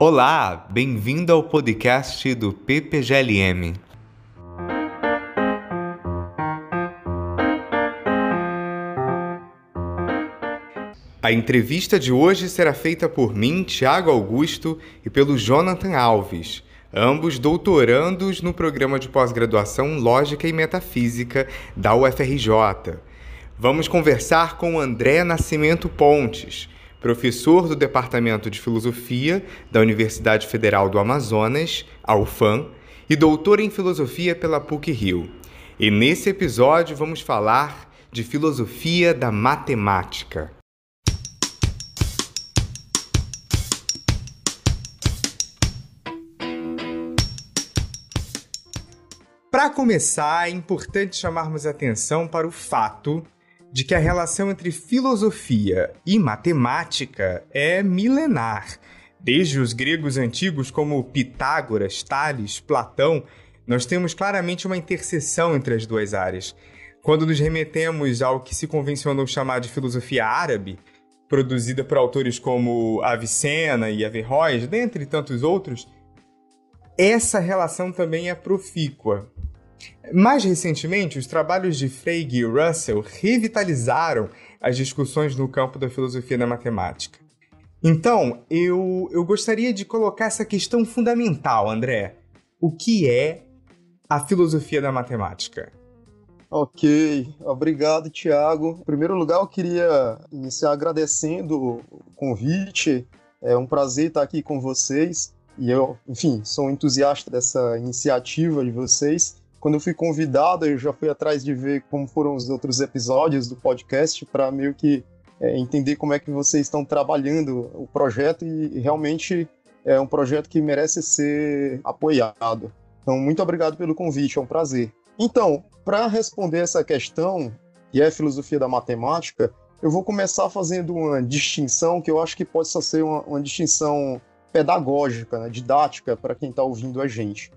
Olá, bem-vindo ao podcast do PPGLM. A entrevista de hoje será feita por mim, Tiago Augusto, e pelo Jonathan Alves, ambos doutorandos no programa de pós-graduação Lógica e Metafísica da UFRJ. Vamos conversar com André Nascimento Pontes, professor do Departamento de Filosofia da Universidade Federal do Amazonas, a UFAM, e doutor em Filosofia pela PUC-Rio. E nesse episódio vamos falar de filosofia da matemática. Para começar, é importante chamarmos atenção para o fato de que a relação entre filosofia e matemática é milenar. Desde os gregos antigos, como Pitágoras, Tales, Platão, nós temos claramente uma interseção entre as duas áreas. Quando nos remetemos ao que se convencionou chamar de filosofia árabe, produzida por autores como Avicena e Averroes, dentre tantos outros, essa relação também é profícua. Mais recentemente, os trabalhos de Frege e Russell revitalizaram as discussões no campo da filosofia da matemática. Então, eu, eu gostaria de colocar essa questão fundamental, André. O que é a filosofia da matemática? Ok, obrigado, Tiago. Em primeiro lugar, eu queria iniciar agradecendo o convite. É um prazer estar aqui com vocês. E eu, enfim, sou um entusiasta dessa iniciativa de vocês. Quando eu fui convidado, eu já fui atrás de ver como foram os outros episódios do podcast para meio que é, entender como é que vocês estão trabalhando o projeto e realmente é um projeto que merece ser apoiado. Então, muito obrigado pelo convite, é um prazer. Então, para responder essa questão, que é filosofia da matemática, eu vou começar fazendo uma distinção que eu acho que pode ser uma, uma distinção pedagógica, né, didática para quem está ouvindo a gente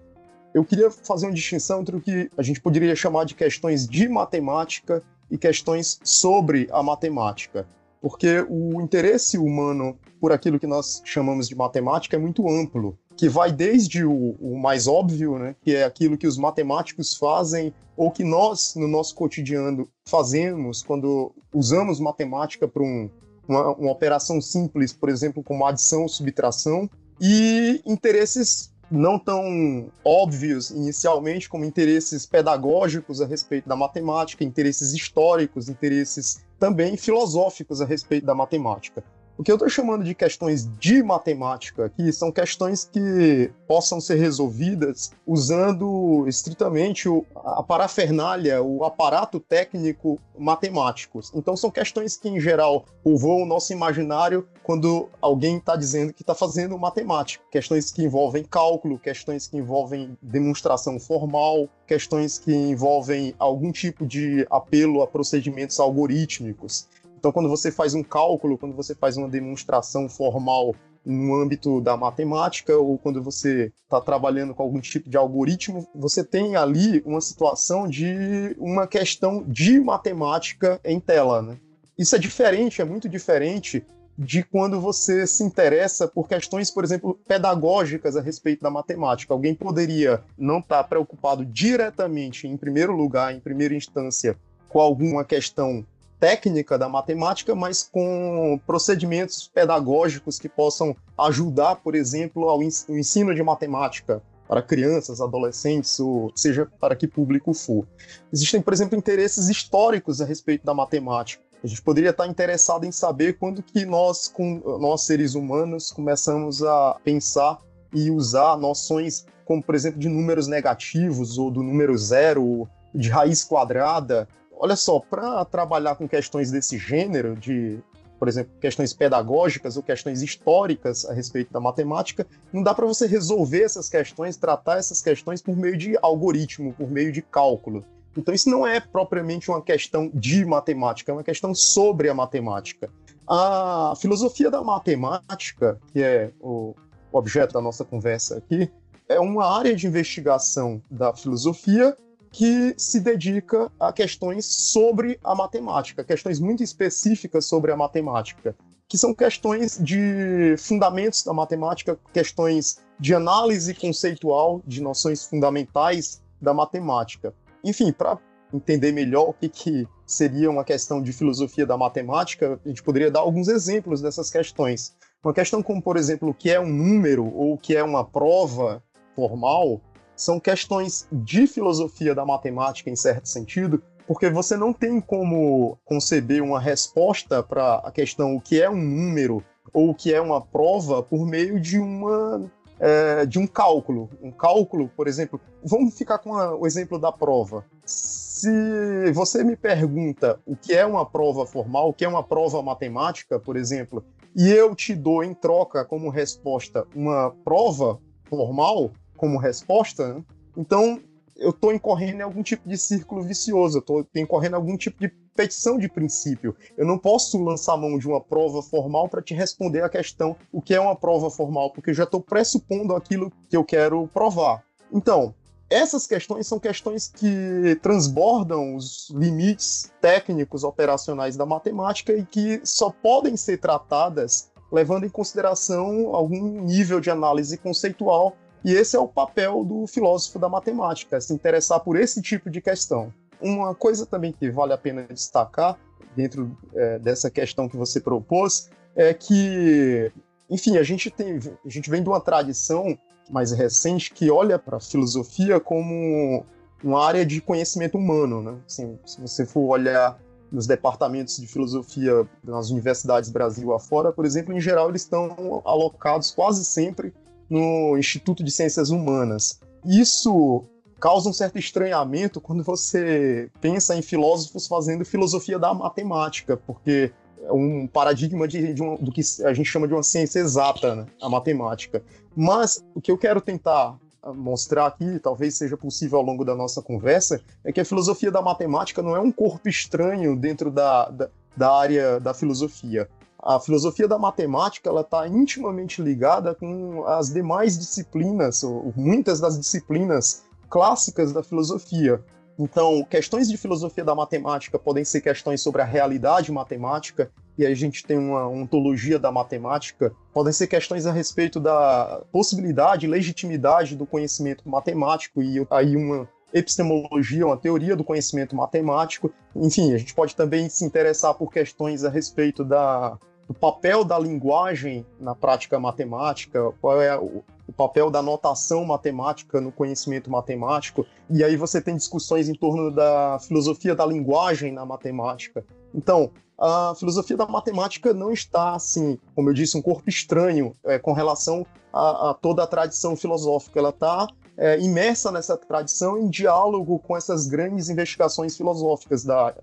eu queria fazer uma distinção entre o que a gente poderia chamar de questões de matemática e questões sobre a matemática. Porque o interesse humano por aquilo que nós chamamos de matemática é muito amplo, que vai desde o, o mais óbvio, né, que é aquilo que os matemáticos fazem ou que nós, no nosso cotidiano, fazemos quando usamos matemática para um, uma, uma operação simples, por exemplo, como adição ou subtração, e interesses não tão óbvios inicialmente como interesses pedagógicos a respeito da matemática, interesses históricos, interesses também filosóficos a respeito da matemática. O que eu estou chamando de questões de matemática aqui são questões que possam ser resolvidas usando estritamente a parafernália, o aparato técnico matemático. Então são questões que, em geral, povoam o nosso imaginário quando alguém está dizendo que está fazendo matemática. Questões que envolvem cálculo, questões que envolvem demonstração formal, questões que envolvem algum tipo de apelo a procedimentos algorítmicos. Então, quando você faz um cálculo, quando você faz uma demonstração formal no âmbito da matemática ou quando você está trabalhando com algum tipo de algoritmo, você tem ali uma situação de uma questão de matemática em tela. Né? Isso é diferente, é muito diferente de quando você se interessa por questões, por exemplo, pedagógicas a respeito da matemática. Alguém poderia não estar tá preocupado diretamente, em primeiro lugar, em primeira instância, com alguma questão técnica da matemática, mas com procedimentos pedagógicos que possam ajudar, por exemplo, ao ensino de matemática para crianças, adolescentes, ou seja, para que público for. Existem, por exemplo, interesses históricos a respeito da matemática. A gente poderia estar interessado em saber quando que nós, com nós seres humanos, começamos a pensar e usar noções como, por exemplo, de números negativos ou do número zero, de raiz quadrada, olha só, para trabalhar com questões desse gênero, de, por exemplo, questões pedagógicas ou questões históricas a respeito da matemática, não dá para você resolver essas questões, tratar essas questões por meio de algoritmo, por meio de cálculo. Então, isso não é propriamente uma questão de matemática, é uma questão sobre a matemática. A filosofia da matemática, que é o objeto da nossa conversa aqui, é uma área de investigação da filosofia que se dedica a questões sobre a matemática, questões muito específicas sobre a matemática, que são questões de fundamentos da matemática, questões de análise conceitual de noções fundamentais da matemática. Enfim, para entender melhor o que, que seria uma questão de filosofia da matemática, a gente poderia dar alguns exemplos dessas questões. Uma questão como, por exemplo, o que é um número ou o que é uma prova formal, são questões de filosofia da matemática, em certo sentido, porque você não tem como conceber uma resposta para a questão o que é um número ou o que é uma prova por meio de uma é, de um cálculo. Um cálculo, por exemplo, vamos ficar com a, o exemplo da prova. Se você me pergunta o que é uma prova formal, o que é uma prova matemática, por exemplo, e eu te dou em troca como resposta uma prova formal como resposta, né? então eu estou incorrendo em algum tipo de círculo vicioso, eu estou incorrendo em algum tipo de petição de princípio. Eu não posso lançar mão de uma prova formal para te responder a questão o que é uma prova formal, porque eu já estou pressupondo aquilo que eu quero provar. Então, essas questões são questões que transbordam os limites técnicos operacionais da matemática e que só podem ser tratadas levando em consideração algum nível de análise conceitual e esse é o papel do filósofo da matemática, se interessar por esse tipo de questão. Uma coisa também que vale a pena destacar dentro é, dessa questão que você propôs é que, enfim, a gente tem, a gente vem de uma tradição mais recente que olha para a filosofia como uma área de conhecimento humano, né? Assim, se você for olhar nos departamentos de filosofia nas universidades Brasil afora, por exemplo, em geral eles estão alocados quase sempre no Instituto de Ciências Humanas. Isso causa um certo estranhamento quando você pensa em filósofos fazendo filosofia da matemática, porque é um paradigma de, de do que a gente chama de uma ciência exata, né? a matemática. Mas o que eu quero tentar mostrar aqui, talvez seja possível ao longo da nossa conversa, é que a filosofia da matemática não é um corpo estranho dentro da, da, da área da filosofia a filosofia da matemática ela está intimamente ligada com as demais disciplinas, ou muitas das disciplinas clássicas da filosofia. Então, questões de filosofia da matemática podem ser questões sobre a realidade matemática, e a gente tem uma ontologia da matemática, podem ser questões a respeito da possibilidade, legitimidade do conhecimento matemático, e aí uma epistemologia, uma teoria do conhecimento matemático. Enfim, a gente pode também se interessar por questões a respeito da o papel da linguagem na prática matemática, qual é o, o papel da notação matemática no conhecimento matemático, e aí você tem discussões em torno da filosofia da linguagem na matemática. Então, a filosofia da matemática não está, assim, como eu disse, um corpo estranho é, com relação a, a, toda a tradição filosófica. Ela está é, imersa nessa tradição em diálogo com essas grandes investigações filosóficas da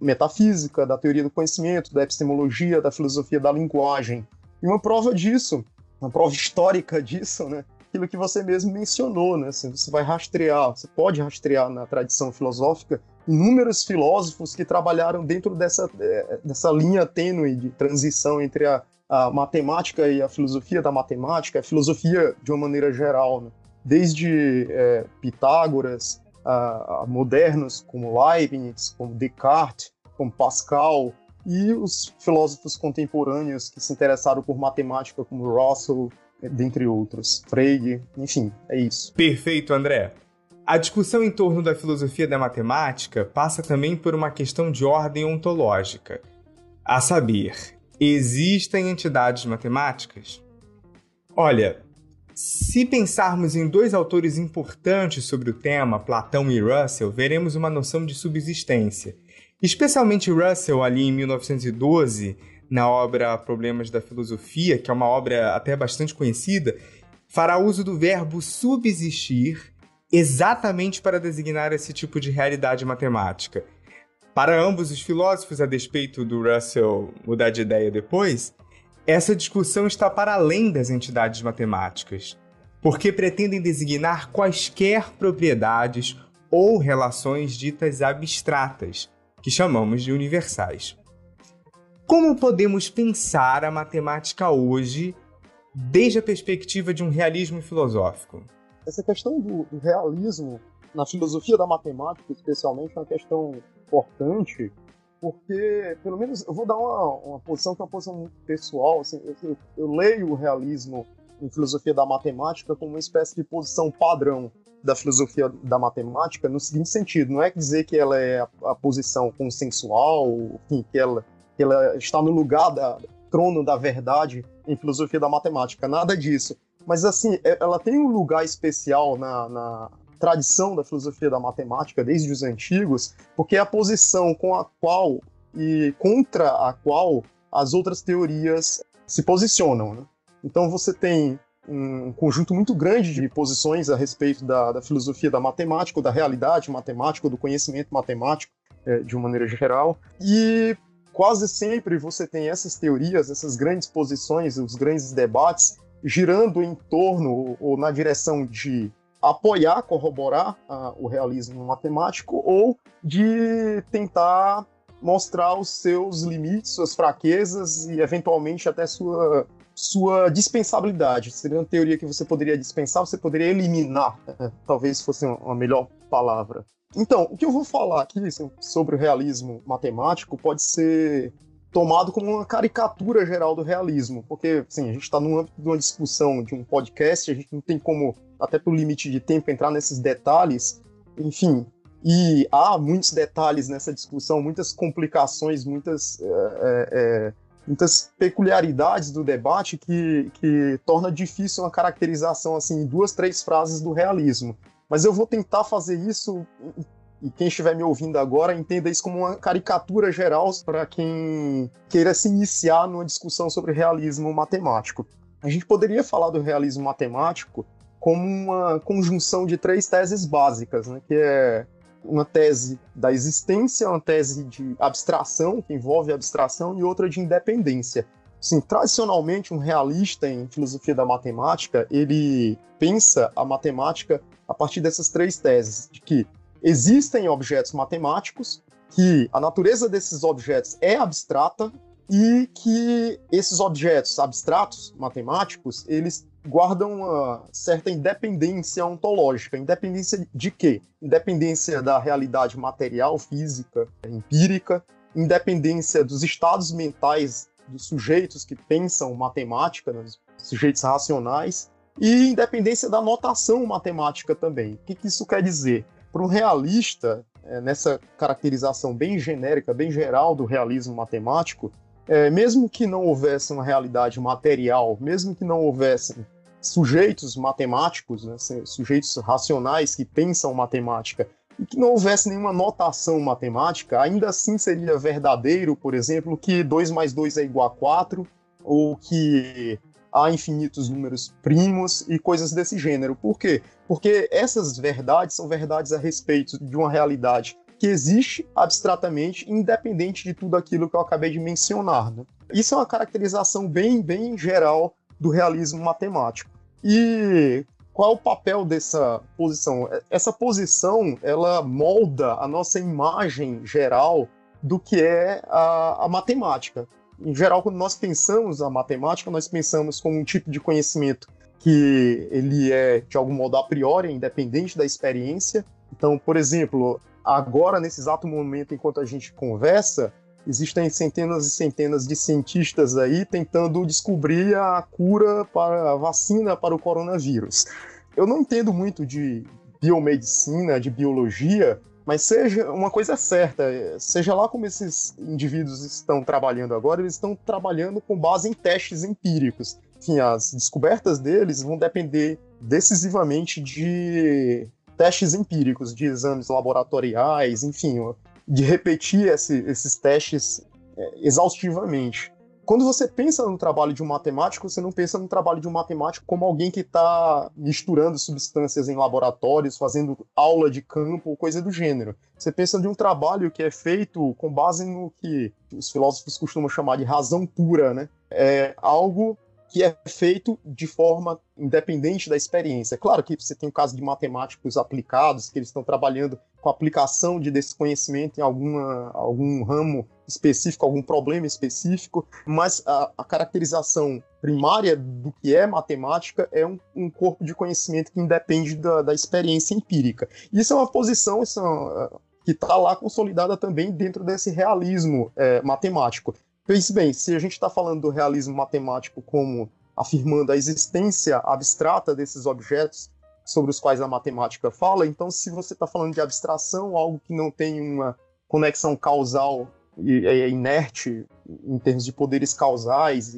metafísica, da teoria do conhecimento, da epistemologia, da filosofia da linguagem. E uma prova disso, uma prova histórica disso, né? Aquilo que você mesmo mencionou, né? Assim, você vai rastrear, você pode rastrear na tradição filosófica inúmeros filósofos que trabalharam dentro dessa, é, dessa linha tênue de transição entre a, a matemática e a filosofia da matemática, a filosofia de uma maneira geral, né? desde é, Pitágoras, uh, modernos como Leibniz, como Descartes, como Pascal, e os filósofos contemporâneos que se interessaram por matemática, como Russell, dentre outros, Frege, enfim, é isso. Perfeito, André. A discussão em torno da filosofia da matemática passa também por uma questão de ordem ontológica, a saber, existem entidades matemáticas? Olha, se pensarmos em dois autores importantes sobre o tema, Platão e Russell, veremos uma noção de subsistência. Especialmente Russell, ali em 1912, na obra Problemas da Filosofia, que é uma obra até bastante conhecida, fará uso do verbo subsistir exatamente para designar esse tipo de realidade matemática. Para ambos os filósofos, a despeito do Russell mudar de ideia depois, essa discussão está para além das entidades matemáticas, porque pretendem designar quaisquer propriedades ou relações ditas abstratas, que chamamos de universais. Como podemos pensar a matemática hoje desde a perspectiva de um realismo filosófico? Essa questão do, do realismo na filosofia da matemática, especialmente, é uma questão importante porque, pelo menos, eu vou dar uma, uma posição que é uma posição muito pessoal. Assim, eu, eu, leio o realismo em filosofia da matemática como uma espécie de posição padrão da filosofia da matemática, no seguinte sentido: não é dizer que ela é a, a posição consensual, enfim, que ela, que ela está no lugar da trono da verdade em filosofia da matemática, nada disso. Mas, assim, é, ela tem um lugar especial na, na tradição da filosofia da matemática desde os antigos, porque é a posição com a qual e contra a qual as outras teorias se posicionam. Né? Então você tem um conjunto muito grande de posições a respeito da, da filosofia da matemática, da realidade matemática, do conhecimento matemático, é, de uma maneira geral. E quase sempre você tem essas teorias, essas grandes posições, os grandes debates girando em torno ou na direção de apoiar, corroborar uh, o realismo matemático ou de tentar mostrar os seus limites, suas fraquezas e eventualmente até sua sua dispensabilidade. Seria uma teoria que você poderia dispensar, você poderia eliminar, né? talvez fosse uma melhor palavra. Então, o que eu vou falar aqui assim, sobre o realismo matemático pode ser tomado como uma caricatura geral do realismo, porque assim, a gente está numa, numa discussão de um podcast, a gente não tem como, até pelo limite de tempo, entrar nesses detalhes, enfim, e há muitos detalhes nessa discussão, muitas complicações, muitas, é, é, muitas peculiaridades do debate que, que torna difícil uma caracterização assim em duas, três frases do realismo. Mas eu vou tentar fazer isso e quem estiver me ouvindo agora entenda isso como uma caricatura geral para quem queira se iniciar numa discussão sobre realismo matemático. A gente poderia falar do realismo matemático como uma conjunção de três teses básicas, né, que é uma tese da existência, uma tese de abstração, que envolve abstração, e outra de independência. Sim, tradicionalmente, um realista em filosofia da matemática, ele pensa a matemática a partir dessas três teses, de que existem objetos matemáticos, que a natureza desses objetos é abstrata e que esses objetos abstratos matemáticos, eles guardam uma certa independência ontológica. Independência de quê? Independência da realidade material, física, empírica, independência dos estados mentais dos sujeitos que pensam matemática, né, dos sujeitos racionais, e independência da notação matemática também. O que, que isso quer dizer? Para um realista, é, nessa caracterização bem genérica, bem geral do realismo matemático, é, mesmo que não houvesse uma realidade material, mesmo que não houvessem sujeitos matemáticos, né, sujeitos racionais que pensam matemática, e que não houvesse nenhuma notação matemática, ainda assim seria verdadeiro, por exemplo, que 2 mais 2 é igual a 4, ou que há infinitos números primos e coisas desse gênero. Por quê? Porque essas verdades são verdades a respeito de uma realidade que existe abstratamente, independente de tudo aquilo que eu acabei de mencionar. Né? Isso é uma caracterização bem, bem geral do realismo matemático. E qual é o papel dessa posição? Essa posição, ela molda a nossa imagem geral do que é a, a matemática em geral, quando nós pensamos a matemática, nós pensamos como um tipo de conhecimento que ele é, de algum modo, a priori, independente da experiência. Então, por exemplo, agora, nesse exato momento, enquanto a gente conversa, existem centenas e centenas de cientistas aí tentando descobrir a cura para a vacina para o coronavírus. Eu não entendo muito de biomedicina, de biologia, mas seja uma coisa é certa, seja lá como esses indivíduos estão trabalhando agora, eles estão trabalhando com base em testes empíricos. Enfim, as descobertas deles vão depender decisivamente de testes empíricos, de exames laboratoriais, enfim, de repetir esse, esses testes é, exaustivamente quando você pensa no trabalho de um matemático, você não pensa no trabalho de um matemático como alguém que está misturando substâncias em laboratórios, fazendo aula de campo, coisa do gênero. Você pensa de um trabalho que é feito com base no que os filósofos costumam chamar de razão pura, né? É algo que é feito de forma independente da experiência. É claro que você tem o caso de matemáticos aplicados, que eles estão trabalhando com a aplicação de desse conhecimento em alguma, algum ramo específico, algum problema específico, mas a, a caracterização primária do que é matemática é um, um corpo de conhecimento que independe da, da, experiência empírica. Isso é uma posição isso é uma, que está lá consolidada também dentro desse realismo é, matemático. Pense bem, se a gente está falando do realismo matemático como afirmando a existência abstrata desses objetos sobre os quais a matemática fala, então se você está falando de abstração, algo que não tem uma conexão causal e é inerte em termos de poderes causais,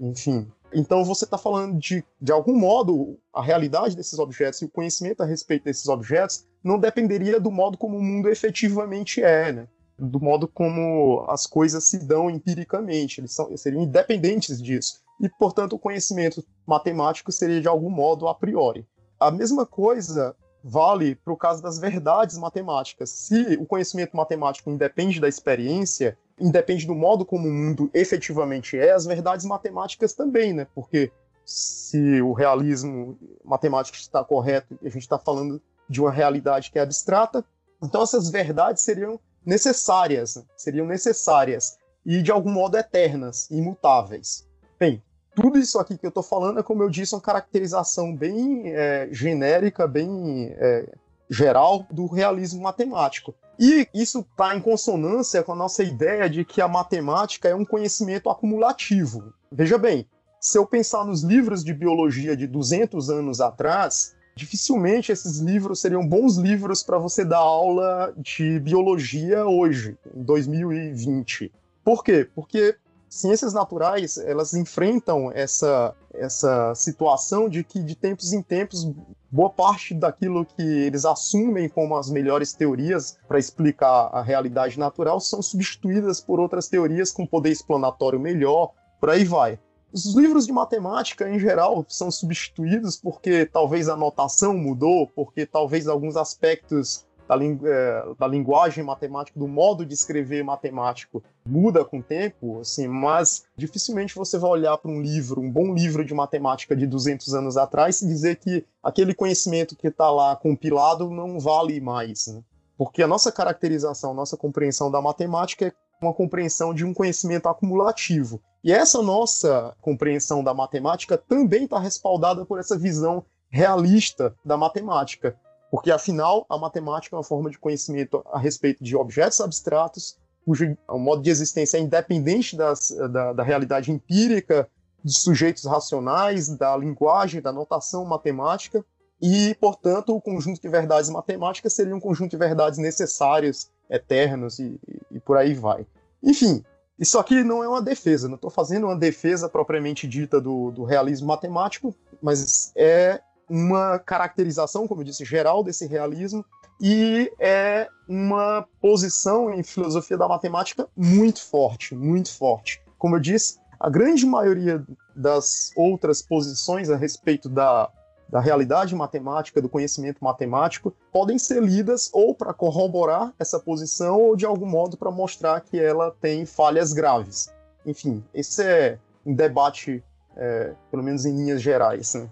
enfim. Então você está falando de, de algum modo, a realidade desses objetos e o conhecimento a respeito desses objetos não dependeria do modo como o mundo efetivamente é, né? Do modo como as coisas se dão empiricamente, eles são, seriam independentes disso. E, portanto, o conhecimento matemático seria de algum modo a priori. A mesma coisa vale para o caso das verdades matemáticas. Se o conhecimento matemático independe da experiência, independe do modo como o mundo efetivamente é, as verdades matemáticas também, né? Porque se o realismo matemático está correto e a gente está falando de uma realidade que é abstrata, então essas verdades seriam necessárias, né? seriam necessárias e de algum modo eternas, imutáveis. Bem, tudo isso aqui que eu estou falando é, como eu disse, uma caracterização bem é, genérica, bem é, geral do realismo matemático. E isso está em consonância com a nossa ideia de que a matemática é um conhecimento acumulativo. Veja bem, se eu pensar nos livros de biologia de 200 anos atrás, dificilmente esses livros seriam bons livros para você dar aula de biologia hoje, em 2020. Por quê? Porque ciências naturais elas enfrentam essa, essa situação de que de tempos em tempos boa parte daquilo que eles assumem como as melhores teorias para explicar a realidade natural são substituídas por outras teorias com poder explanatório melhor, por aí vai. Os livros de matemática, em geral, são substituídos porque talvez a notação mudou, porque talvez alguns aspectos da, é, da, linguagem matemática, do modo de escrever matemático, muda com o tempo, assim, mas dificilmente você vai olhar para um livro, um bom livro de matemática de 200 anos atrás e dizer que aquele conhecimento que está lá compilado não vale mais. Né? Porque a nossa caracterização, a nossa compreensão da matemática é uma compreensão de um conhecimento acumulativo. E essa nossa compreensão da matemática também está respaldada por essa visão realista da matemática, porque afinal a matemática é uma forma de conhecimento a respeito de objetos abstratos, cujo modo de existência é independente das, da, da realidade empírica, dos sujeitos racionais, da linguagem, da notação matemática, e, portanto, o conjunto de verdades matemáticas seria um conjunto de verdades necessárias eternos e, e, por aí vai. Enfim, isso aqui não é uma defesa, não estou fazendo uma defesa propriamente dita do, do realismo matemático, mas é uma caracterização, como eu disse, geral desse realismo e é uma posição em filosofia da matemática muito forte, muito forte. Como eu disse, a grande maioria das outras posições a respeito da da realidade matemática, do conhecimento matemático, podem ser lidas ou para corroborar essa posição ou de algum modo para mostrar que ela tem falhas graves. Enfim, esse é um debate, é, pelo menos em linhas gerais. Né?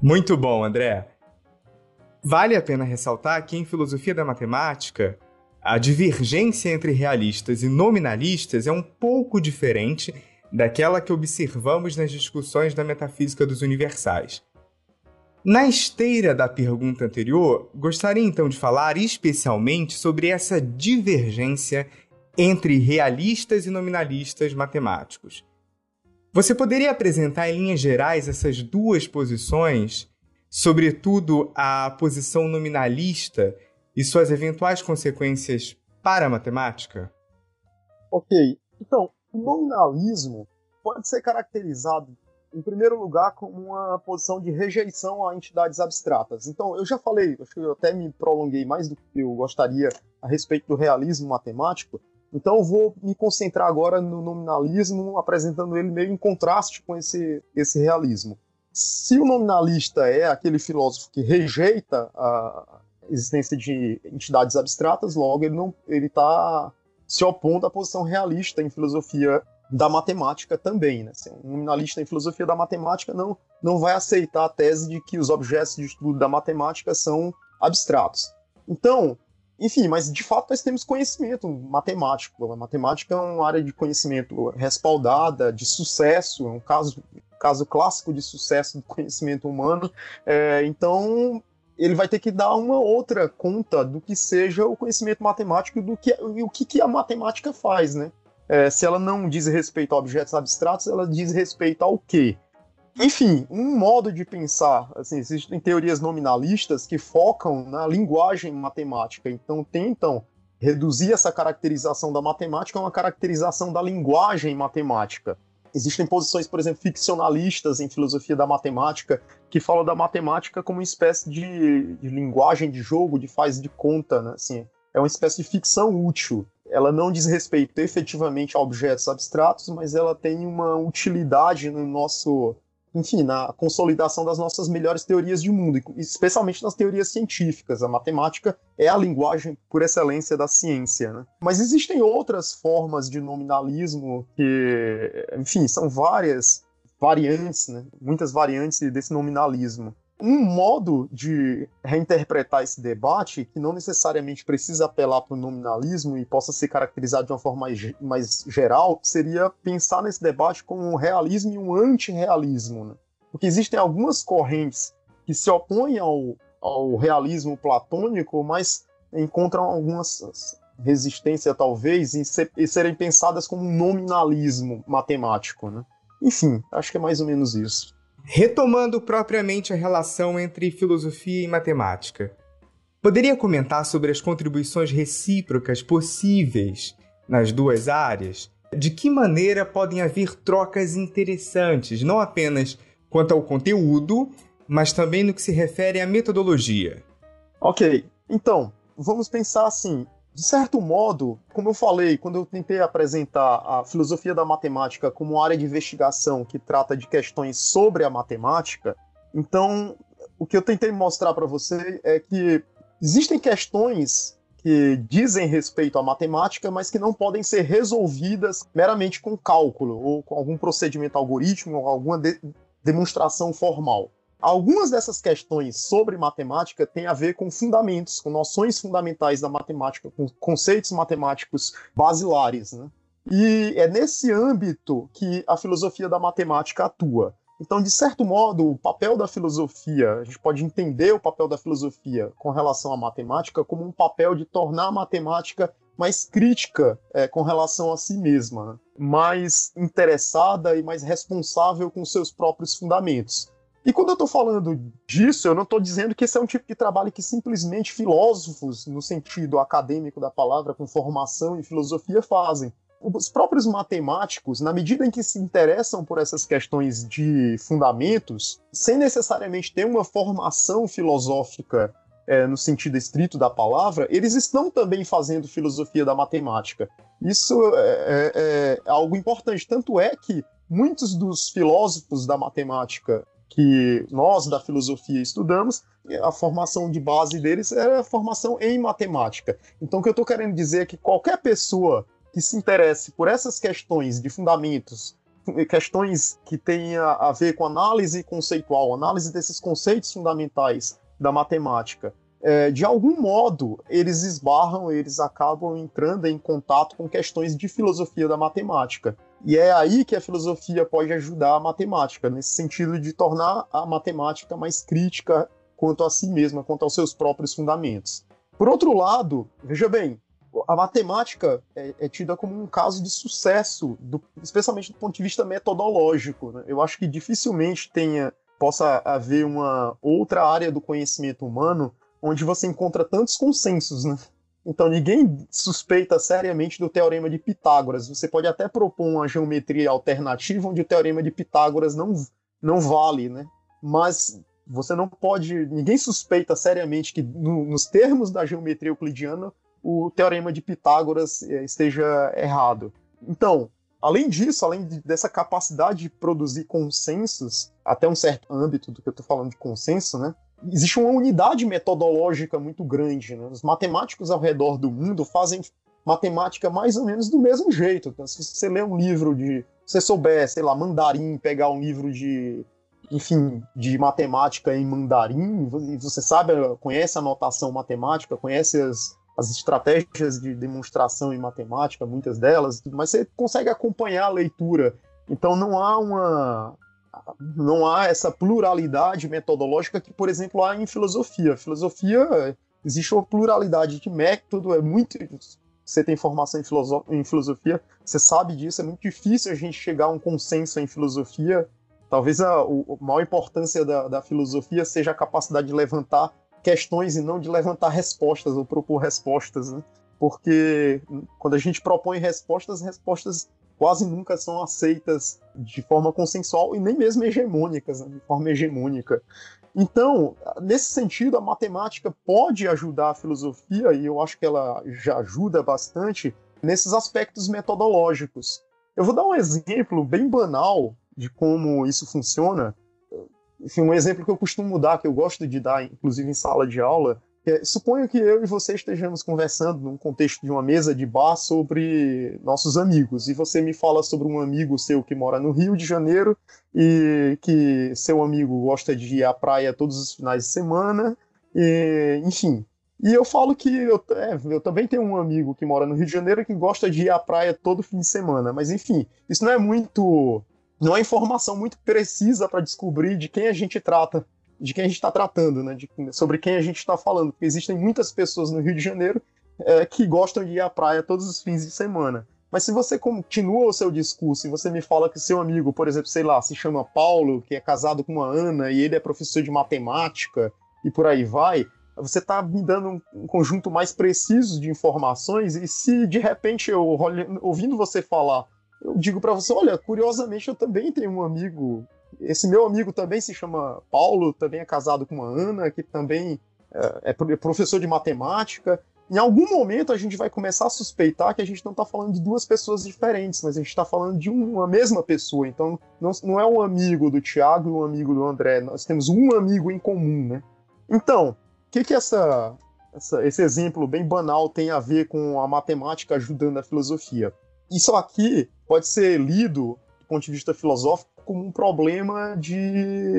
Muito bom, André. Vale a pena ressaltar que em filosofia da matemática, a divergência entre realistas e nominalistas é um pouco diferente daquela que observamos nas discussões da metafísica dos universais. Na esteira da pergunta anterior, gostaria então de falar especialmente sobre essa divergência entre realistas e nominalistas matemáticos. Você poderia apresentar em linhas gerais essas duas posições, sobretudo a posição nominalista e suas eventuais consequências para a matemática? Ok. Então, o nominalismo pode ser caracterizado em primeiro lugar, como uma posição de rejeição a entidades abstratas. Então, eu já falei, acho que eu até me prolonguei mais do que eu gostaria a respeito do realismo matemático, então eu vou me concentrar agora no nominalismo, apresentando ele meio em contraste com esse, esse realismo. Se o nominalista é aquele filósofo que rejeita a existência de entidades abstratas, logo ele não ele está se opondo à posição realista em filosofia da matemática também. Né? Assim, um nominalista em filosofia da matemática não, não vai aceitar a tese de que os objetos de estudo da matemática são abstratos. Então, enfim, mas de fato nós temos conhecimento matemático. A matemática é uma área de conhecimento respaldada, de sucesso, é um caso, caso clássico de sucesso do conhecimento humano. É, então, ele vai ter que dar uma outra conta do que seja o conhecimento matemático do que, e o que, que a matemática faz, né? É, se ela não diz respeito a objetos abstratos, ela diz respeito ao quê? Enfim, um modo de pensar, assim, existem teorias nominalistas que focam na linguagem matemática, então tentam reduzir essa caracterização da matemática a uma caracterização da linguagem matemática. Existem posições, por exemplo, ficcionalistas em filosofia da matemática, que falam da matemática como uma espécie de, de linguagem de jogo, de faz de conta, né? Assim, é uma espécie de ficção útil. Ela não diz respeito efetivamente objetos abstratos, mas ela tem uma utilidade no nosso enfim, na consolidação das nossas melhores teorias de mundo, especialmente nas teorias científicas. A matemática é a linguagem por excelência da ciência. Né? Mas existem outras formas de nominalismo que, enfim, são várias variantes, né? muitas variantes desse nominalismo um modo de reinterpretar esse debate, que não necessariamente precisa apelar para o nominalismo e possa ser caracterizado de uma forma mais, mais geral, seria pensar nesse debate como um realismo e um antirrealismo. Né? Porque existem algumas correntes que se opõem ao, ao realismo platônico, mas encontram algumas resistência, talvez, em, ser, em serem pensadas como um nominalismo matemático. Né? Enfim, acho que é mais ou menos isso. Retomando propriamente a relação entre filosofia e matemática, poderia comentar sobre as contribuições recíprocas possíveis nas duas áreas? De que maneira podem haver trocas interessantes, não apenas quanto ao conteúdo, mas também no que se refere à metodologia? Ok, então, vamos pensar assim: de certo modo, como eu falei, quando eu tentei apresentar a filosofia da matemática como área de investigação que trata de questões sobre a matemática, então o que eu tentei mostrar para você é que existem questões que dizem respeito à matemática, mas que não podem ser resolvidas meramente com cálculo ou com algum procedimento algoritmo ou alguma de demonstração formal. Algumas dessas questões sobre matemática têm a ver com fundamentos, com noções fundamentais da matemática, com conceitos matemáticos basilares. Né? E é nesse âmbito que a filosofia da matemática atua. Então, de certo modo, o papel da filosofia, a gente pode entender o papel da filosofia com relação à matemática como um papel de tornar a matemática mais crítica é, com relação a si mesma, né? mais interessada e mais responsável com seus próprios fundamentos. E quando eu estou falando disso, eu não estou dizendo que esse é um tipo de trabalho que simplesmente filósofos, no sentido acadêmico da palavra, com formação em filosofia, fazem. Os próprios matemáticos, na medida em que se interessam por essas questões de fundamentos, sem necessariamente ter uma formação filosófica é, no sentido estrito da palavra, eles estão também fazendo filosofia da matemática. Isso é, é, é algo importante. Tanto é que muitos dos filósofos da matemática que nós da filosofia estudamos, a formação de base deles era a formação em matemática. Então, o que eu estou querendo dizer é que qualquer pessoa que se interesse por essas questões de fundamentos, questões que tenham a ver com análise conceitual, análise desses conceitos fundamentais da matemática, é, de algum modo eles esbarram, eles acabam entrando em contato com questões de filosofia da matemática. E é aí que a filosofia pode ajudar a matemática, nesse sentido de tornar a matemática mais crítica quanto a si mesma, quanto aos seus próprios fundamentos. Por outro lado, veja bem, a matemática é, é tida como um caso de sucesso, do, especialmente do ponto de vista metodológico. Né? Eu acho que dificilmente tenha possa haver uma outra área do conhecimento humano onde você encontra tantos consensos, né? Então ninguém suspeita seriamente do teorema de Pitágoras. Você pode até propor uma geometria alternativa onde o teorema de Pitágoras não, não vale, né? Mas você não pode. Ninguém suspeita seriamente que, no, nos termos da geometria euclidiana, o teorema de Pitágoras eh, esteja errado. Então, além disso, além de, dessa capacidade de produzir consensos, até um certo âmbito do que eu estou falando de consenso, né? Existe uma unidade metodológica muito grande. Né? Os matemáticos ao redor do mundo fazem matemática mais ou menos do mesmo jeito. Então, se você ler um livro de. Se você souber, sei lá, mandarim, pegar um livro de. Enfim, de matemática em mandarim, você sabe, conhece a notação matemática, conhece as, as estratégias de demonstração em matemática, muitas delas, mas você consegue acompanhar a leitura. Então não há uma, não há essa pluralidade metodológica que, por exemplo, há em filosofia. Filosofia existe uma pluralidade de método, é muito você tem formação em, filoso em filosofia, você sabe disso, é muito difícil a gente chegar a um consenso em filosofia. Talvez a, a maior importância da, da filosofia seja a capacidade de levantar questões e não de levantar respostas ou propor respostas, né? Porque quando a gente propõe respostas, respostas quase nunca são aceitas de forma consensual e nem mesmo hegemônicas, né? de forma hegemônica. Então, nesse sentido, a matemática pode ajudar a filosofia, e eu acho que ela já ajuda bastante, nesses aspectos metodológicos. Eu vou dar um exemplo bem banal de como isso funciona. Enfim, um exemplo que eu costumo dar, que eu gosto de dar, inclusive em sala de aula, é, suponho que eu e você estejamos conversando num contexto de uma mesa de bar sobre nossos amigos, e você me fala sobre um amigo seu que mora no Rio de Janeiro e que seu amigo gosta de ir à praia todos os finais de semana, e, enfim. E eu falo que eu, é, eu também tenho um amigo que mora no Rio de Janeiro que gosta de ir à praia todo fim de semana, mas enfim, isso não é muito. Não é informação muito precisa para descobrir de quem a gente trata de quem a gente está tratando, né? De, sobre quem a gente está falando. Porque existem muitas pessoas no Rio de Janeiro é, que gostam de ir à praia todos os fins de semana. Mas se você continua o seu discurso e você me fala que seu amigo, por exemplo, sei lá, se chama Paulo, que é casado com uma Ana e ele é professor de matemática e por aí vai, você está me dando um, conjunto mais preciso de informações e se de repente eu, ouvindo você falar, eu digo para você, olha, curiosamente eu também tenho um amigo esse meu amigo também se chama Paulo, também é casado com uma Ana, que também é, é professor de matemática. Em algum momento a gente vai começar a suspeitar que a gente não está falando de duas pessoas diferentes, mas a gente está falando de uma mesma pessoa. Então não, não é um amigo do Tiago e um amigo do André, nós temos um amigo em comum, né? Então, o que, que essa, essa, esse exemplo bem banal tem a ver com a matemática ajudando a filosofia? Isso aqui pode ser lido do ponto de vista filosófico como um problema de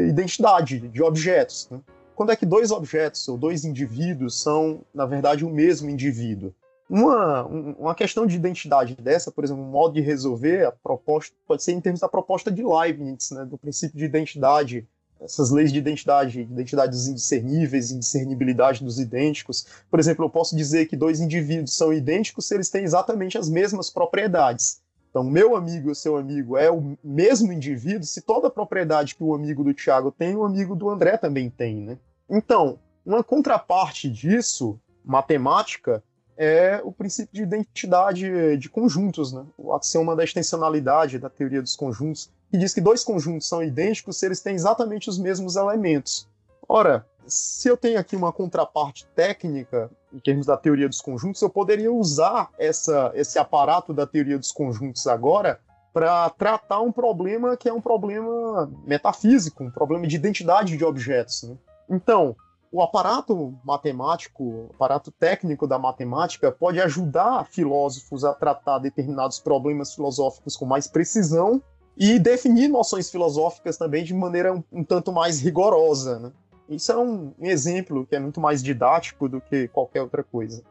identidade, de objetos. Né? Quando é que dois objetos ou dois indivíduos são, na verdade, o mesmo indivíduo? Uma, uma questão de identidade dessa, por exemplo, um modo de resolver a proposta pode ser em termos da proposta de Leibniz, né, do princípio de identidade, essas leis de identidade, identidade dos indiscerníveis, indiscernibilidade dos idênticos. Por exemplo, eu posso dizer que dois indivíduos são idênticos se eles têm exatamente as mesmas propriedades. Então, meu amigo e seu amigo é o mesmo indivíduo, se toda a propriedade que o amigo do Tiago tem, o amigo do André também tem, né? Então, uma contraparte disso, matemática, é o princípio de identidade de conjuntos, né? O axioma da extensionalidade da teoria dos conjuntos, que diz que dois conjuntos são idênticos se eles têm exatamente os mesmos elementos. Ora, se eu tenho aqui uma contraparte técnica, em termos da teoria dos conjuntos, eu poderia usar essa, esse aparato da teoria dos conjuntos agora para tratar um problema que é um problema metafísico, um problema de identidade de objetos. Né? Então, o aparato matemático, o aparato técnico da matemática pode ajudar filósofos a tratar determinados problemas filosóficos com mais precisão e definir noções filosóficas também de maneira um, um tanto mais rigorosa. Né? Isso é um, exemplo que é muito mais didático do que qualquer outra coisa.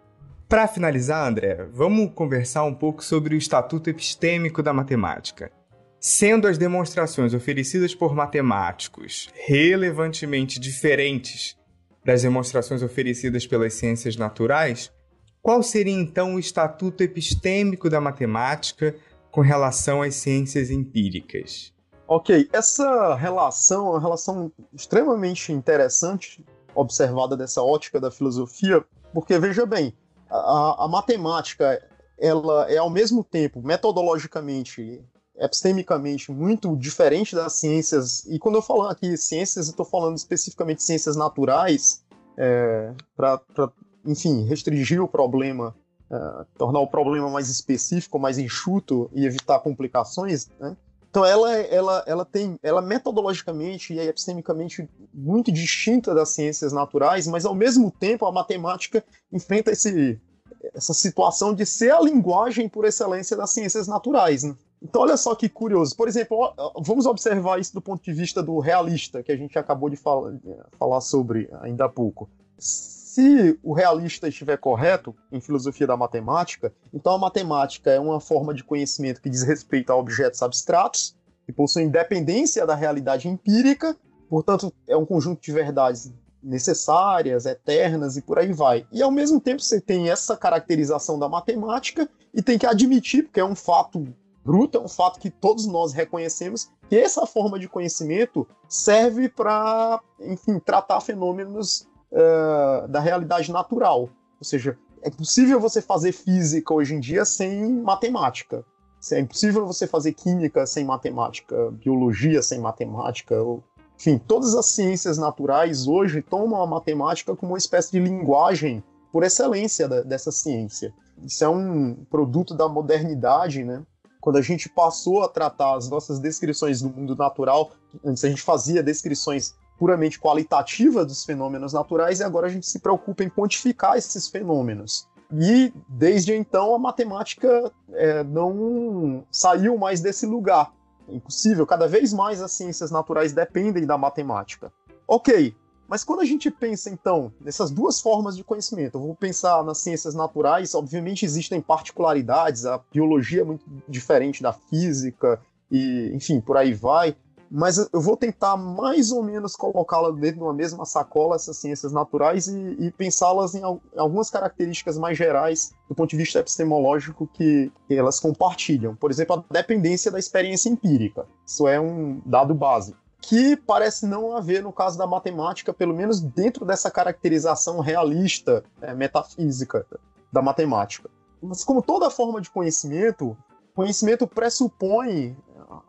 Para finalizar, André, vamos conversar um pouco sobre o estatuto epistêmico da matemática. Sendo as demonstrações oferecidas por matemáticos relevantemente diferentes das demonstrações oferecidas pelas ciências naturais, qual seria então o estatuto epistêmico da matemática com relação às ciências empíricas? Ok, essa relação é uma relação extremamente interessante, observada dessa ótica da filosofia, porque veja bem, a, a matemática ela é ao mesmo tempo metodologicamente, epistemicamente muito diferente das ciências. E quando eu falo aqui ciências, eu estou falando especificamente ciências naturais, é, para, enfim, restringir o problema, é, tornar o problema mais específico, mais enxuto e evitar complicações, né? Então ela, ela, ela tem, ela metodologicamente e epistemicamente muito distinta das ciências naturais, mas ao mesmo tempo a matemática enfrenta esse, essa situação de ser a linguagem por excelência das ciências naturais. Né? Então olha só que curioso. Por exemplo, vamos observar isso do ponto de vista do realista que a gente acabou de falar, falar sobre ainda há pouco se o realista estiver correto em filosofia da matemática, então a matemática é uma forma de conhecimento que diz respeito a objetos abstratos, que possuem independência da realidade empírica, portanto, é um conjunto de verdades necessárias, eternas e por aí vai. E ao mesmo tempo você tem essa caracterização da matemática e tem que admitir, porque é um fato bruto, é um fato que todos nós reconhecemos, que essa forma de conhecimento serve para, enfim, tratar fenômenos da realidade natural. Ou seja, é impossível você fazer física hoje em dia sem matemática. É impossível você fazer química sem matemática, biologia sem matemática, enfim, todas as ciências naturais hoje tomam a matemática como uma espécie de linguagem por excelência da, dessa ciência. Isso é um produto da modernidade, né? Quando a gente passou a tratar as nossas descrições do mundo natural, antes a gente fazia descrições puramente qualitativas dos fenômenos naturais e agora a gente se preocupa em quantificar esses fenômenos. E desde então a matemática é, não saiu mais desse lugar impossível, cada vez mais as ciências naturais dependem da matemática. Ok, mas quando a gente pensa, então, nessas duas formas de conhecimento, eu vou pensar nas ciências naturais, obviamente existem particularidades, a biologia é muito diferente da física, e, enfim, por aí vai mas eu vou tentar mais ou menos colocá-la dentro de uma mesma sacola, essas ciências naturais, e, e pensá-las em, algumas características mais gerais do ponto de vista epistemológico que, que, elas compartilham. Por exemplo, a dependência da experiência empírica. Isso é um dado básico. Que parece não haver no caso da matemática, pelo menos dentro dessa caracterização realista, é, metafísica da matemática. Mas, como toda forma de conhecimento, conhecimento pressupõe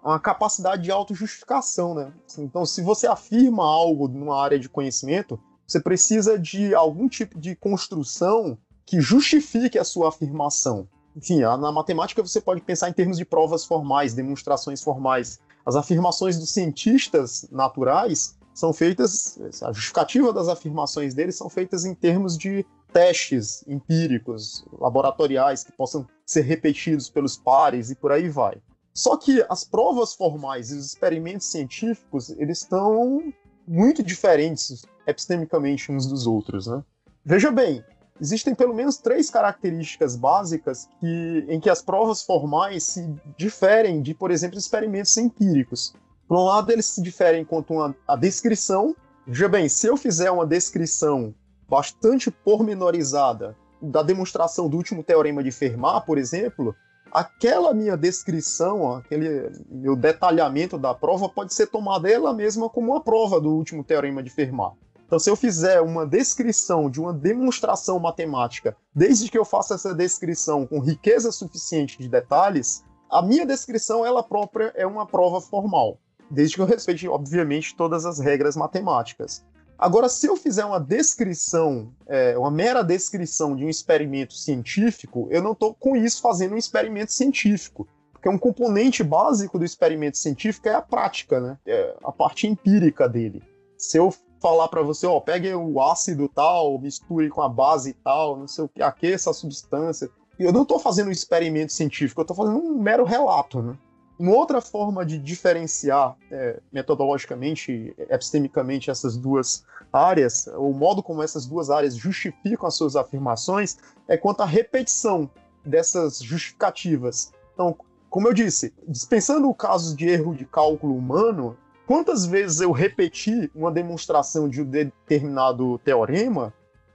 uma capacidade de autojustificação, né? Então, se você afirma algo numa área de conhecimento, você precisa de algum tipo de construção que justifique a sua afirmação. Enfim, na matemática você pode pensar em termos de provas formais, demonstrações formais. As afirmações dos cientistas naturais são feitas, a justificativa das afirmações deles são feitas em termos de testes empíricos, laboratoriais, que possam ser repetidos pelos pares e por aí vai. Só que as provas formais e os experimentos científicos, eles estão muito diferentes epistemicamente uns dos outros, né? Veja bem, existem pelo menos três características básicas que, em que as provas formais se diferem de, por exemplo, experimentos empíricos. Por um lado, eles se diferem quanto à descrição. Veja bem, se eu fizer uma descrição bastante pormenorizada da demonstração do último teorema de Fermat, por exemplo, aquela minha descrição, aquele meu detalhamento da prova pode ser tomada ela mesma como uma prova do último teorema de Fermat. Então, se eu fizer uma descrição de uma demonstração matemática, desde que eu faça essa descrição com riqueza suficiente de detalhes, a minha descrição ela própria é uma prova formal, desde que eu respeite, obviamente, todas as regras matemáticas. Agora, se eu fizer uma descrição, é, uma mera descrição de um experimento científico, eu não estou com isso fazendo um experimento científico. Porque um componente básico do experimento científico é a prática, né? É a parte empírica dele. Se eu falar para você, ó, pegue o ácido tal, misture com a base tal, não sei o que, aqueça a substância. Eu não estou fazendo um experimento científico, eu estou fazendo um mero relato, né? Uma outra forma de diferenciar é, metodologicamente, epistemicamente, essas duas áreas, o modo como essas duas áreas justificam as suas afirmações, é quanto à repetição dessas justificativas. Então, como eu disse, dispensando o caso de erro de cálculo humano, quantas vezes eu repetir uma demonstração de um determinado teorema,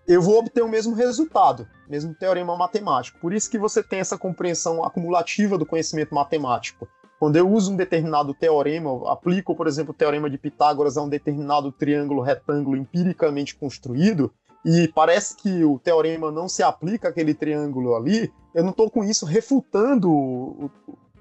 eu vou obter o mesmo resultado, mesmo teorema matemático. Por isso que você tem essa compreensão acumulativa do conhecimento matemático. Quando eu uso um determinado teorema, aplico, por exemplo, o teorema de Pitágoras a um determinado triângulo retângulo empiricamente construído, e parece que o teorema não se aplica àquele triângulo ali, eu não estou com isso refutando o,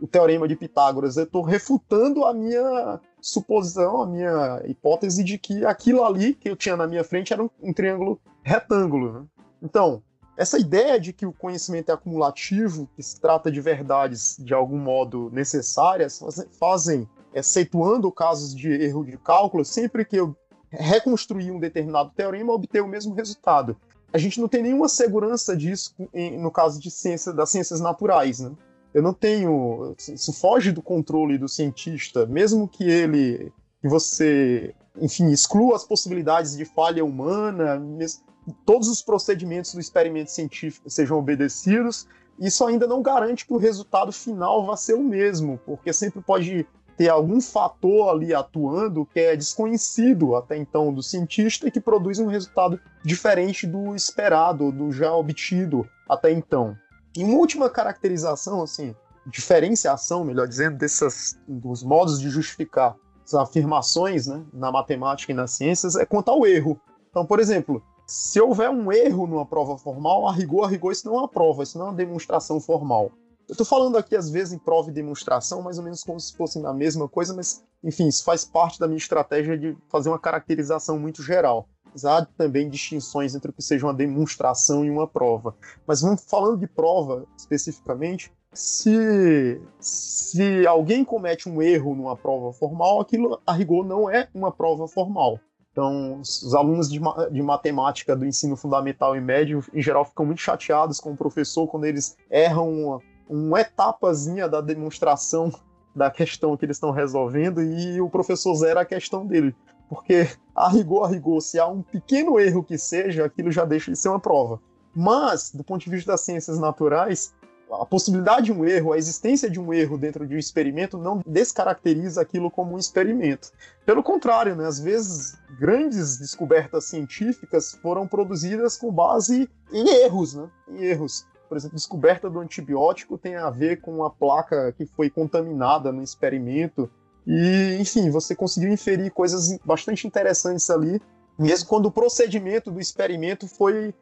o, teorema de Pitágoras, eu estou refutando a minha suposição, a minha hipótese de que aquilo ali que eu tinha na minha frente era um, um triângulo retângulo. Né? Então, essa ideia de que o conhecimento é acumulativo, que se trata de verdades de algum modo necessárias, fazem, excetuando casos de erro de cálculo, sempre que eu reconstruir um determinado teorema, obter o mesmo resultado. A gente não tem nenhuma segurança disso no caso de ciência, das ciências naturais, né? Eu não tenho. Isso foge do controle do cientista, mesmo que ele. que você, enfim, exclua as possibilidades de falha humana, todos os procedimentos do experimento científico sejam obedecidos, isso ainda não garante que o resultado final vá ser o mesmo, porque sempre pode ter algum fator ali atuando que é desconhecido até então do cientista e que produz um resultado diferente do esperado, do já obtido até então. E uma última caracterização, assim, diferenciação, melhor dizendo, dessas, dos modos de justificar as afirmações né, na matemática e nas ciências é quanto ao erro. Então, por exemplo, se houver um erro numa prova formal, a rigor, a rigor, isso não é uma prova, isso não é uma demonstração formal. Eu estou falando aqui, às vezes, em prova e demonstração, mais ou menos como se fossem a mesma coisa, mas, enfim, isso faz parte da minha estratégia de fazer uma caracterização muito geral. Há também distinções entre o que seja uma demonstração e uma prova. Mas vamos falando de prova especificamente, se, se alguém comete um erro numa prova formal, aquilo a rigor não é uma prova formal. Então, os alunos de, de, matemática do ensino fundamental e médio, em geral, ficam muito chateados com o professor quando eles erram uma, uma etapazinha da demonstração da questão que eles estão resolvendo e o professor zera a questão dele. Porque, a rigor, a rigor, se há um pequeno erro que seja, aquilo já deixa de ser uma prova. Mas, do ponto de vista das ciências naturais, a possibilidade de um erro, a existência de um erro dentro de um experimento não descaracteriza aquilo como um experimento. Pelo contrário, né, às vezes grandes descobertas científicas foram produzidas com base em erros, né, em erros. Por exemplo, descoberta do antibiótico tem a ver com uma placa que foi contaminada no experimento. E, enfim, você conseguiu inferir coisas bastante interessantes ali, mesmo quando o procedimento do experimento foi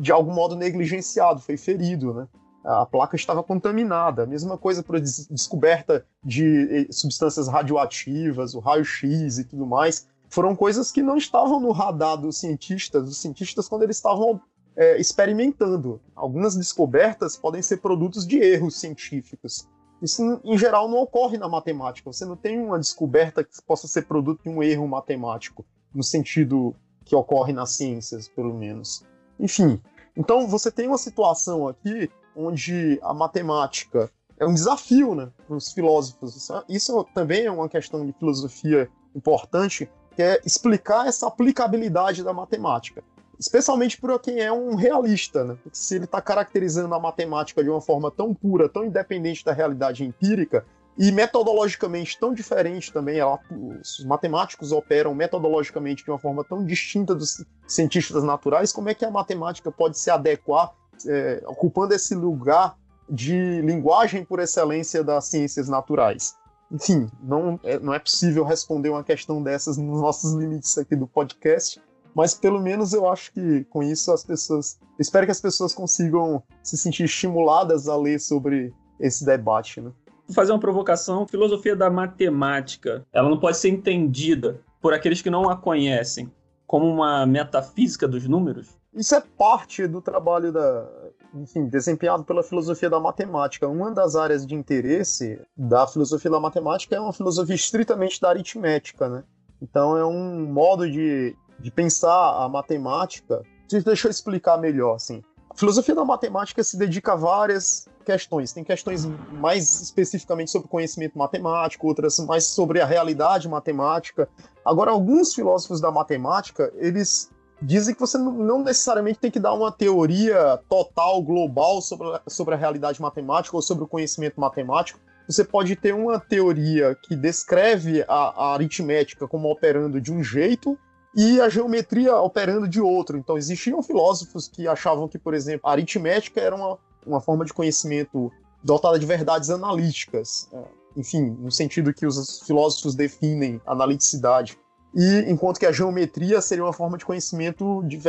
de algum modo negligenciado, foi ferido, né? A placa estava contaminada. Mesma coisa para descoberta de eh, substâncias radioativas, o raio-x e tudo mais. Foram coisas que não estavam no radar dos cientistas, dos cientistas quando eles estavam é, experimentando. Algumas descobertas podem ser produtos de erros científicos. Isso, em geral, não ocorre na matemática. Você não tem uma descoberta que possa ser produto de um erro matemático, no sentido que ocorre nas ciências, pelo menos. Enfim, então você tem uma situação aqui onde a matemática é um desafio né, para os filósofos. Isso também é uma questão de filosofia importante, que é explicar essa aplicabilidade da matemática. Especialmente para quem é um realista, né? Porque se ele está caracterizando a matemática de uma forma tão pura, tão independente da realidade empírica, e metodologicamente tão diferente também, ela, os matemáticos operam metodologicamente de uma forma tão distinta dos cientistas naturais, como é que a matemática pode se adequar é, ocupando esse lugar de linguagem por excelência das ciências naturais. Enfim, não é, não é possível responder uma questão dessas nos nossos limites aqui do podcast, mas pelo menos eu acho que com isso as pessoas. Espero que as pessoas consigam se sentir estimuladas a ler sobre esse debate. Né? Vou fazer uma provocação: filosofia da matemática, ela não pode ser entendida por aqueles que não a conhecem como uma metafísica dos números? Isso é parte do trabalho da, enfim, desempenhado pela filosofia da matemática. Uma das áreas de interesse da filosofia da matemática é uma filosofia estritamente da aritmética, né? Então é um modo de, de pensar a matemática. Deixa eu explicar melhor, assim. A filosofia da matemática se dedica a várias questões. Tem questões mais especificamente sobre conhecimento matemático, outras mais sobre a realidade matemática. Agora, alguns filósofos da matemática, eles dizem que você não necessariamente tem que dar uma teoria total, global sobre a, sobre a realidade matemática ou sobre o conhecimento matemático. Você pode ter uma teoria que descreve a, a aritmética como operando de um jeito e a geometria operando de outro. Então, existiam filósofos que achavam que, por exemplo, a aritmética era uma, uma forma de conhecimento dotada de verdades analíticas. É, enfim, no sentido que os filósofos definem analiticidade e enquanto que a geometria seria uma forma de conhecimento de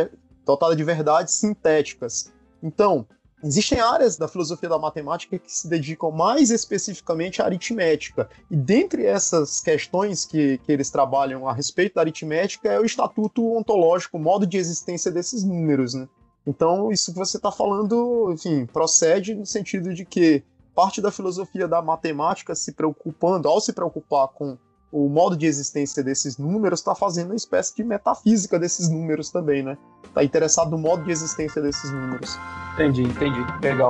dotada de verdades sintéticas. Então, existem áreas da filosofia da matemática que se dedicam mais especificamente à aritmética. E dentre essas questões que, que eles trabalham a respeito da aritmética é o estatuto ontológico, o modo de existência desses números. Né? Então, isso que você está falando, enfim, procede no sentido de que parte da filosofia da matemática se preocupando, ao se preocupar com o modo de existência desses números está fazendo uma espécie de metafísica desses números também, né? Tá interessado no modo de existência desses números. Entendi, entendi. Legal.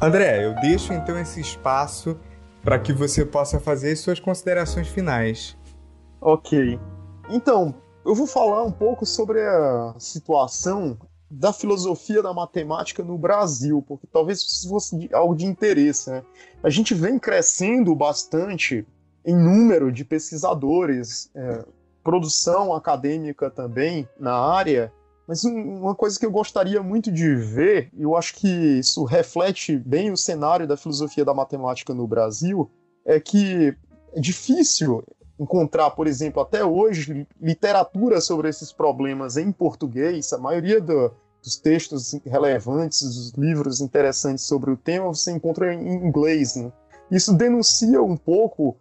André, eu deixo então esse espaço para que você possa fazer suas considerações finais. Ok. Então, eu vou falar um pouco sobre a situação da filosofia da matemática no Brasil, porque talvez isso fosse algo de interesse. Né? A gente vem crescendo bastante em número de pesquisadores, é, produção acadêmica também na área, mas uma coisa que eu gostaria muito de ver, e eu acho que isso reflete bem o cenário da filosofia da matemática no Brasil, é que é difícil encontrar, por exemplo, até hoje, literatura sobre esses problemas em português. A maioria do, dos textos relevantes, dos livros interessantes sobre o tema, você encontra em inglês. Né? Isso denuncia um pouco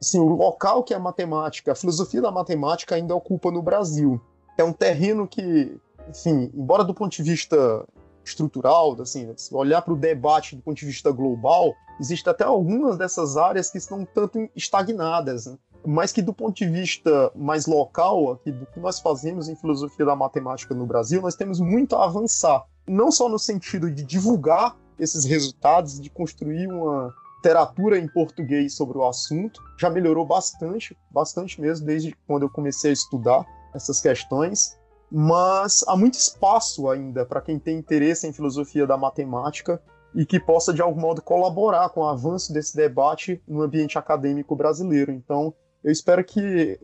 assim, o local que a matemática, a filosofia da matemática ainda ocupa no Brasil. É um terreno que, enfim, embora do ponto de vista estrutural, assim, olhar para o debate do ponto de vista global, existem até algumas dessas áreas que estão tanto estagnadas, né? mas que do ponto de vista mais local, aqui, do que nós fazemos em filosofia da matemática no Brasil, nós temos muito a avançar. Não só no sentido de divulgar esses resultados, de construir uma literatura em português sobre o assunto, já melhorou bastante, bastante mesmo, desde quando eu comecei a estudar essas questões, mas há muito espaço ainda para quem tem interesse em filosofia da matemática e que possa, de algum modo, colaborar com o avanço desse debate no ambiente acadêmico brasileiro. Então, eu espero que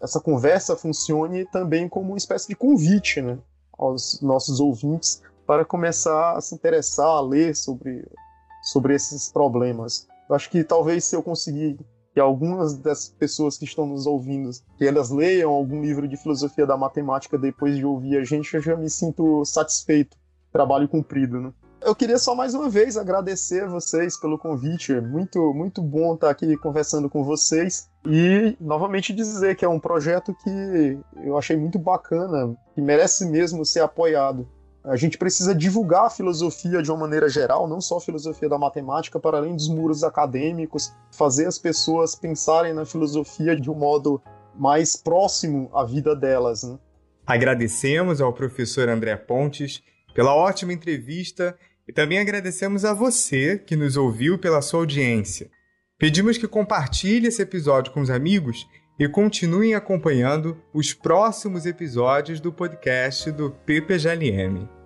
essa conversa funcione também como uma espécie de convite né, aos nossos ouvintes para começar a se interessar, a ler sobre, sobre esses problemas. Eu acho que talvez se eu conseguir que algumas das pessoas que estão nos ouvindo, que elas leiam algum livro de filosofia da matemática depois de ouvir a gente, eu já me sinto satisfeito. Trabalho cumprido, né? Eu queria só mais uma vez agradecer a vocês pelo convite. É muito, muito bom estar aqui conversando com vocês. E novamente dizer que é um projeto que eu achei muito bacana, que merece mesmo ser apoiado. A gente precisa divulgar a filosofia de uma maneira geral, não só a filosofia da matemática, para além dos muros acadêmicos, fazer as pessoas pensarem na filosofia de um modo mais próximo à vida delas. Né? Agradecemos ao professor André Pontes pela ótima entrevista e também agradecemos a você que nos ouviu pela sua audiência. Pedimos que compartilhe esse episódio com os amigos e continuem acompanhando os próximos episódios do podcast do PPGLM.